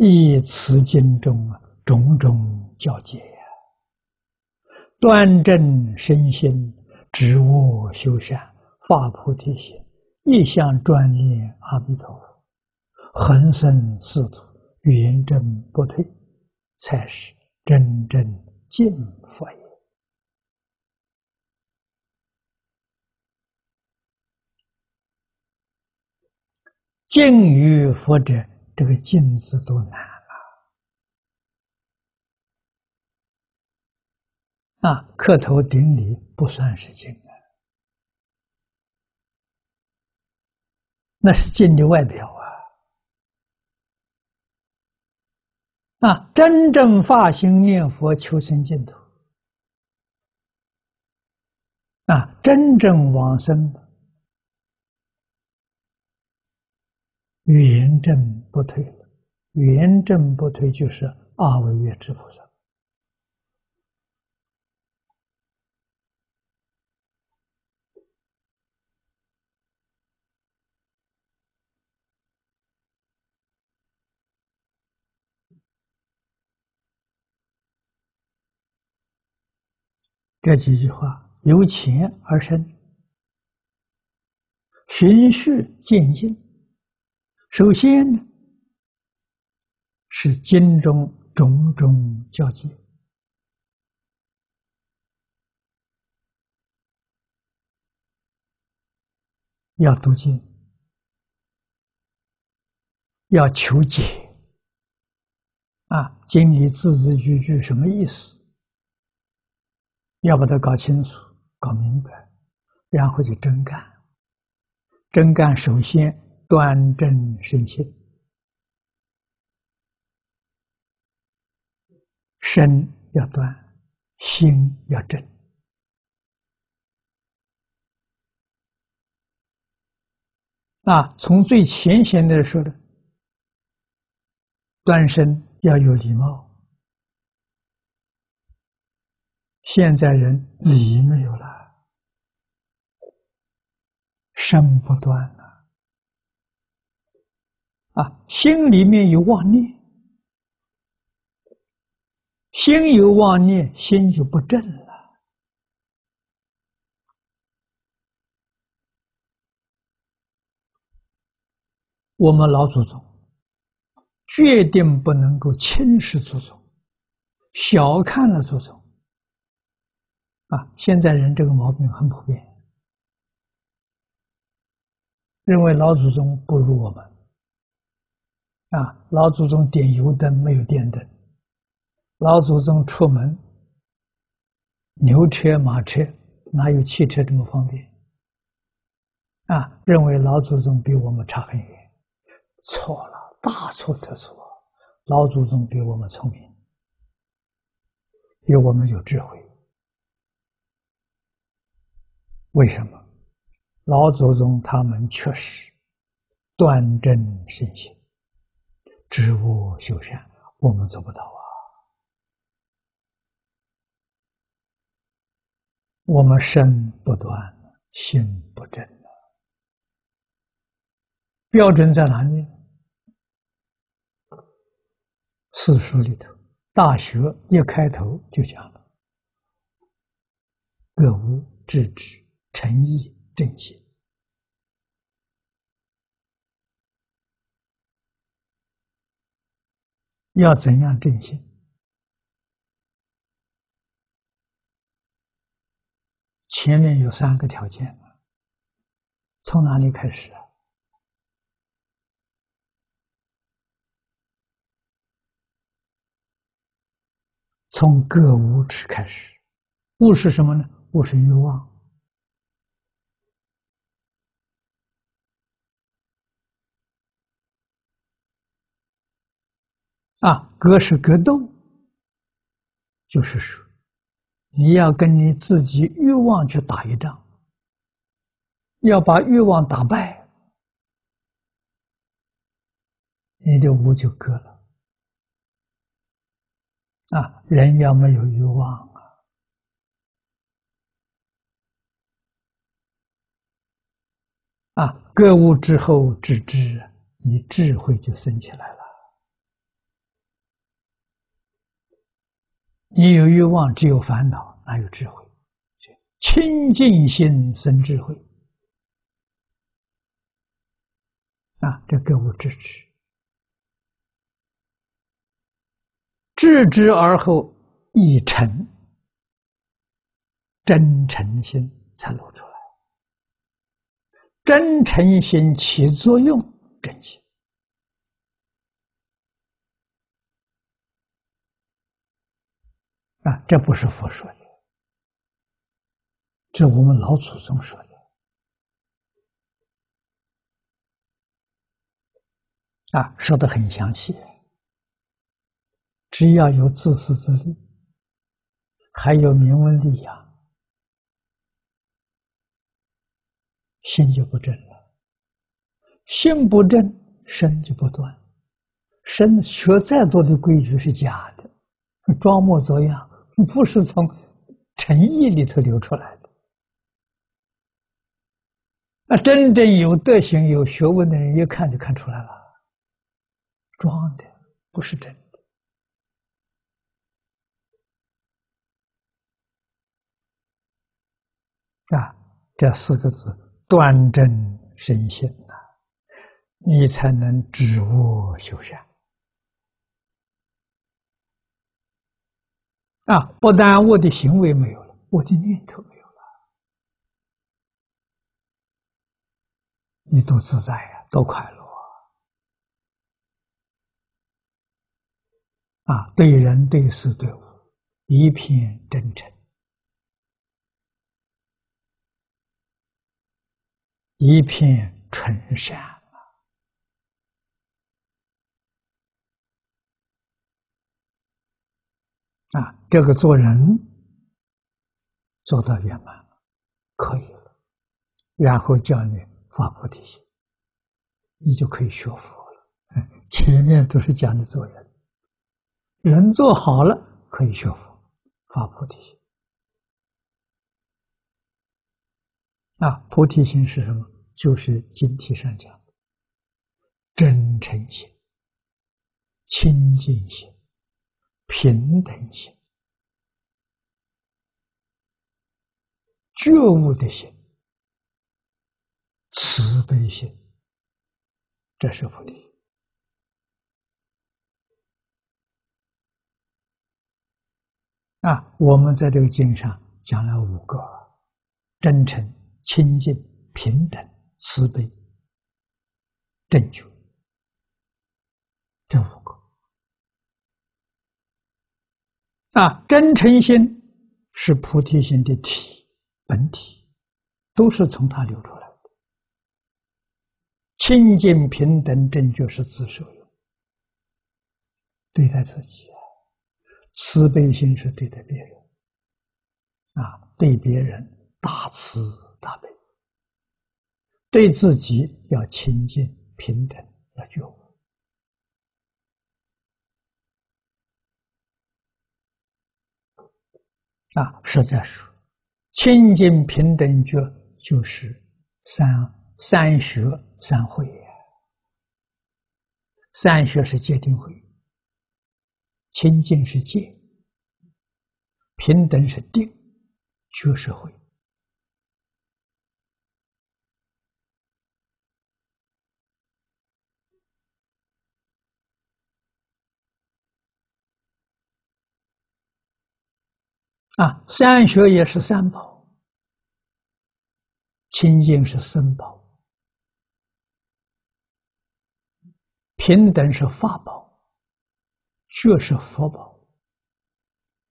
以此经中种种教诫呀，端正身心，知我修善，发菩提心，一向专念阿弥陀佛，恒生四土，圆正不退，才是真正净佛也。敬于佛者，这个“敬”字都难了！啊，磕头顶礼不算是敬啊，那是敬的外表啊！啊，真正发心念佛求生净土，啊，真正往生的。圆正不退了，圆正不退就是二位月之菩萨。这几句话由浅而深，循序渐进。首先呢，是经中种种教诫，要读经，要求解。啊，经里字字句句什么意思？要把它搞清楚、搞明白，然后就真干。真干，首先。端正身心，身要端，心要正。啊，从最浅显的说的，端身要有礼貌。现在人礼没有了，身不端。啊，心里面有妄念，心有妄念，心就不正了。我们老祖宗决定不能够轻视祖宗，小看了祖宗。啊，现在人这个毛病很普遍，认为老祖宗不如我们。啊，老祖宗点油灯没有电灯，老祖宗出门牛车马车哪有汽车这么方便？啊，认为老祖宗比我们差很远，错了，大错特错！老祖宗比我们聪明，比我们有智慧。为什么？老祖宗他们确实端正身心。知物修善，我们做不到啊！我们身不断，心不正啊。标准在哪里？四书里头，《大学》一开头就讲了：“格物致知，诚意正心。”要怎样正心？前面有三个条件，从哪里开始？从各无耻开始。物是什么呢？物是欲望。啊，格是格斗，就是说，你要跟你自己欲望去打一仗，要把欲望打败，你的无就割了。啊，人要没有欲望啊，啊，格物之后知知，你智慧就升起来了。你有欲望，只有烦恼，哪有智慧？清净心生智慧啊！这格物致知，知之而后一诚，真诚心才露出来。真诚心起作用，真心啊！这不是佛说的。这我们老祖宗说的啊，说的很详细。只要有自私自利，还有名闻利养，心就不正了。心不正，身就不断。身学再多的规矩是假的，装模作样，不是从诚意里头流出来的。那真正有德行、有学问的人，一看就看出来了，装的不是真的啊！这四个字“端正身心”呐，你才能止恶修善啊！不但我的行为没有了，我的念头没有了。你多自在呀，多快乐啊！对人对事对物，一片真诚，一片纯善啊！这个做人做到圆满了，可以了，然后叫你。发菩提心，你就可以学佛了。前面都是讲的做人，人做好了可以学佛，发菩提心。那菩提心是什么？就是经题上讲的真诚心、清净心、平等心、觉悟的心。慈悲心，这是菩提啊！我们在这个经上讲了五个：真诚、清净、平等、慈悲、正确。这五啊，真诚心是菩提心的体本体，都是从它流出来的。清净平等正觉是自受用，对待自己啊；慈悲心是对待别人，啊，对别人大慈大悲，对自己要清净平等要觉悟。啊，实在说，清净平等觉就是三。三学三会，三学是界定会，清净是戒，平等是定，觉是会。啊，三学也是三宝，清净是僧宝。平等是法宝，觉是佛宝，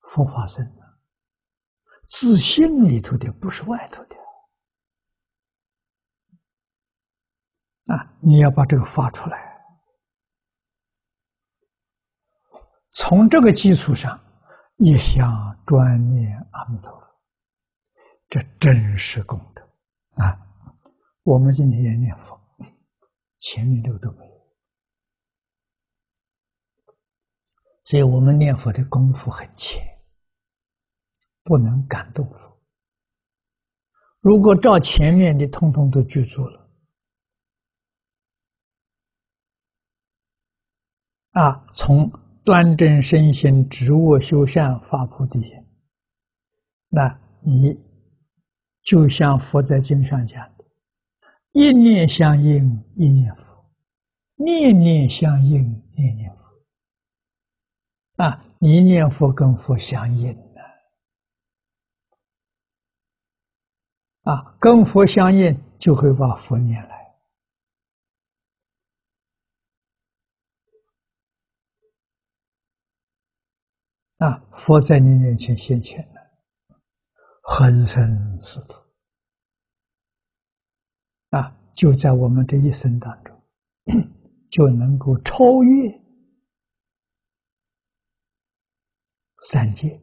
佛法僧啊，自信里头的不是外头的。啊！你要把这个发出来，从这个基础上一向专念阿弥陀佛，这真是功德啊！我们今天也念佛，前面这个都没有。所以我们念佛的功夫很浅，不能感动佛。如果照前面的通通都记住了，啊，从端正身心，直卧修善，发菩提心。那你就像佛在经上讲的：“一念相应，一念佛；念念相应，念念佛。”啊，你念佛跟佛相应呢？啊，跟佛相应，就会把佛念来。啊，佛在你面前现前了，恒生死土啊，就在我们这一生当中，就能够超越三界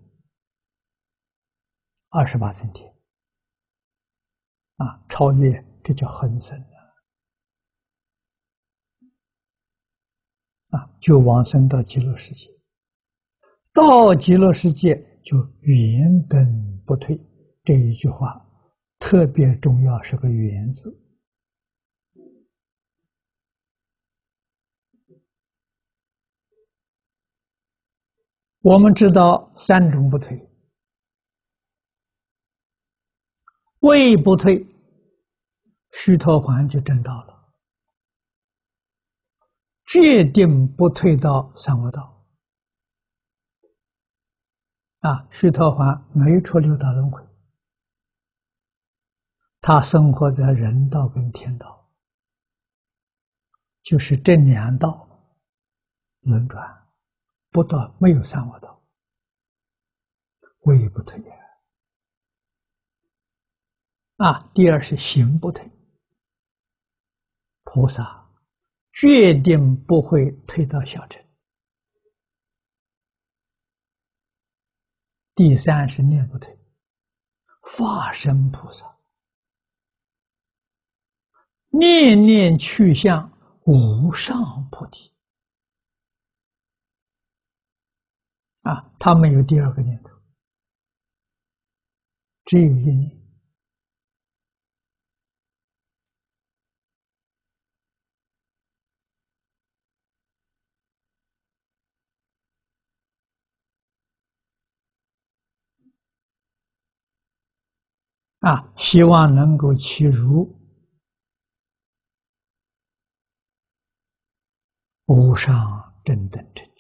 二十八层天啊，超越这叫恒生啊，就往生到极乐世界。到极乐世界就圆等不退，这一句话特别重要，是个“圆”字。我们知道三种不退，未不退，须陀环就证到了，决定不退到三恶道。啊，须陀洹没出六道轮回，他生活在人道跟天道，就是这两道轮转，不到没有三恶道，位不退啊。第二是行不退，菩萨决定不会退到小乘。第三是念不退，化身菩萨，念念去向无上菩提啊，他没有第二个念头，只有一念。啊，希望能够其如无上正等正。